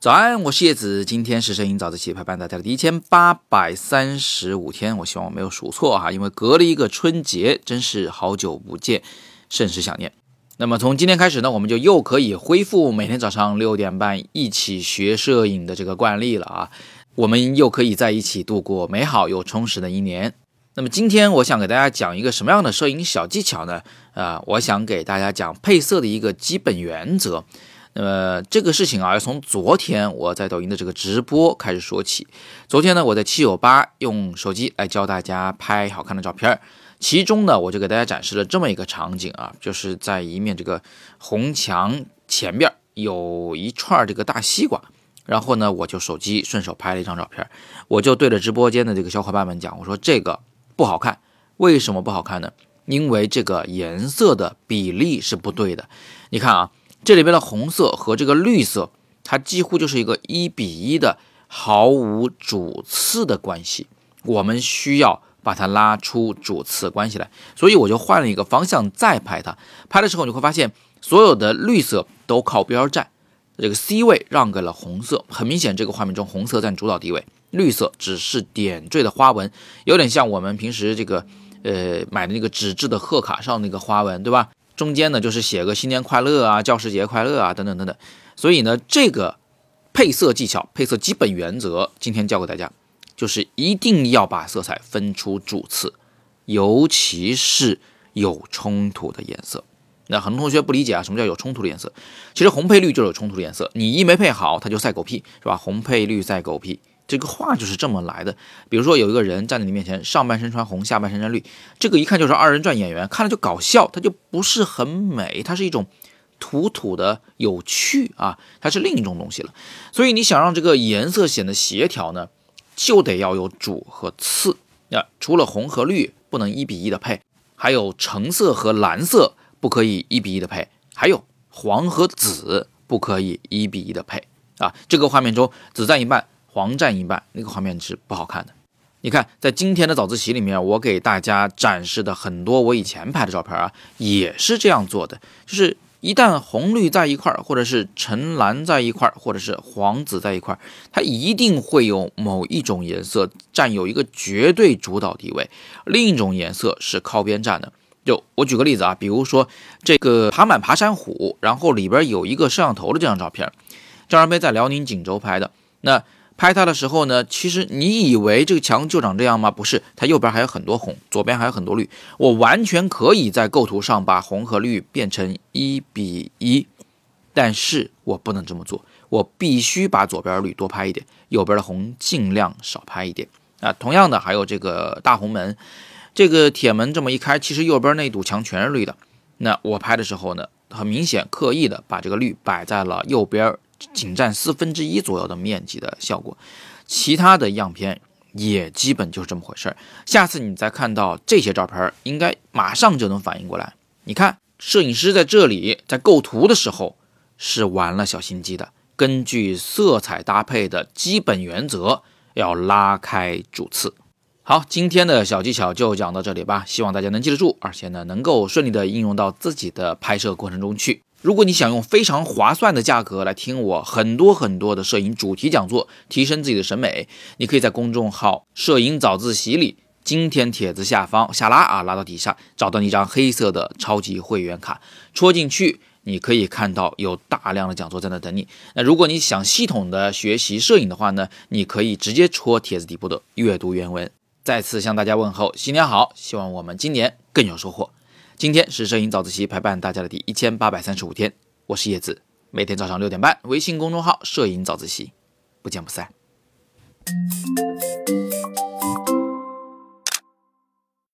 早安，我是叶子，今天是摄影早自习陪伴大家的第一千八百三十五天，我希望我没有数错哈，因为隔了一个春节，真是好久不见，甚是想念。那么从今天开始呢，我们就又可以恢复每天早上六点半一起学摄影的这个惯例了啊，我们又可以在一起度过美好又充实的一年。那么今天我想给大家讲一个什么样的摄影小技巧呢？啊，我想给大家讲配色的一个基本原则。那么这个事情啊，要从昨天我在抖音的这个直播开始说起。昨天呢，我在七九八用手机来教大家拍好看的照片儿，其中呢，我就给大家展示了这么一个场景啊，就是在一面这个红墙前边有一串这个大西瓜，然后呢，我就手机顺手拍了一张照片，我就对着直播间的这个小伙伴们讲，我说这个不好看，为什么不好看呢？因为这个颜色的比例是不对的，你看啊。这里边的红色和这个绿色，它几乎就是一个一比一的毫无主次的关系。我们需要把它拉出主次关系来，所以我就换了一个方向再拍它。拍的时候你会发现，所有的绿色都靠边站，这个 C 位让给了红色。很明显，这个画面中红色占主导地位，绿色只是点缀的花纹，有点像我们平时这个呃买的那个纸质的贺卡上那个花纹，对吧？中间呢，就是写个新年快乐啊，教师节快乐啊，等等等等。所以呢，这个配色技巧、配色基本原则，今天教给大家，就是一定要把色彩分出主次，尤其是有冲突的颜色。那很多同学不理解啊，什么叫有冲突的颜色？其实红配绿就是有冲突的颜色，你一没配好，它就赛狗屁，是吧？红配绿赛狗屁。这个话就是这么来的。比如说有一个人站在你面前，上半身穿红，下半身穿绿，这个一看就是二人转演员，看了就搞笑，它就不是很美，它是一种土土的有趣啊，它是另一种东西了。所以你想让这个颜色显得协调呢，就得要有主和次啊。除了红和绿不能一比一的配，还有橙色和蓝色不可以一比一的配，还有黄和紫不可以一比一的配啊。这个画面中紫占一半。黄占一半，那个画面是不好看的。你看，在今天的早自习里面，我给大家展示的很多我以前拍的照片啊，也是这样做的。就是一旦红绿在一块儿，或者是橙蓝在一块儿，或者是黄紫在一块儿，它一定会有某一种颜色占有一个绝对主导地位，另一种颜色是靠边站的。就我举个例子啊，比如说这个爬满爬山虎，然后里边有一个摄像头的这张照片，这张照片在辽宁锦州拍的，那。拍它的时候呢，其实你以为这个墙就长这样吗？不是，它右边还有很多红，左边还有很多绿。我完全可以在构图上把红和绿变成一比一，但是我不能这么做，我必须把左边绿多拍一点，右边的红尽量少拍一点啊。同样的，还有这个大红门，这个铁门这么一开，其实右边那堵墙全是绿的。那我拍的时候呢，很明显刻意的把这个绿摆在了右边。仅占四分之一左右的面积的效果，其他的样片也基本就是这么回事儿。下次你再看到这些照片，应该马上就能反应过来。你看，摄影师在这里在构图的时候是玩了小心机的，根据色彩搭配的基本原则，要拉开主次。好，今天的小技巧就讲到这里吧，希望大家能记得住，而且呢，能够顺利的应用到自己的拍摄过程中去。如果你想用非常划算的价格来听我很多很多的摄影主题讲座，提升自己的审美，你可以在公众号“摄影早自习”里，今天帖子下方下拉啊，拉到底下找到一张黑色的超级会员卡，戳进去，你可以看到有大量的讲座在那等你。那如果你想系统的学习摄影的话呢，你可以直接戳帖子底部的阅读原文。再次向大家问候，新年好，希望我们今年更有收获。今天是摄影早自习陪伴大家的第一千八百三十五天，我是叶子，每天早上六点半，微信公众号“摄影早自习”，不见不散。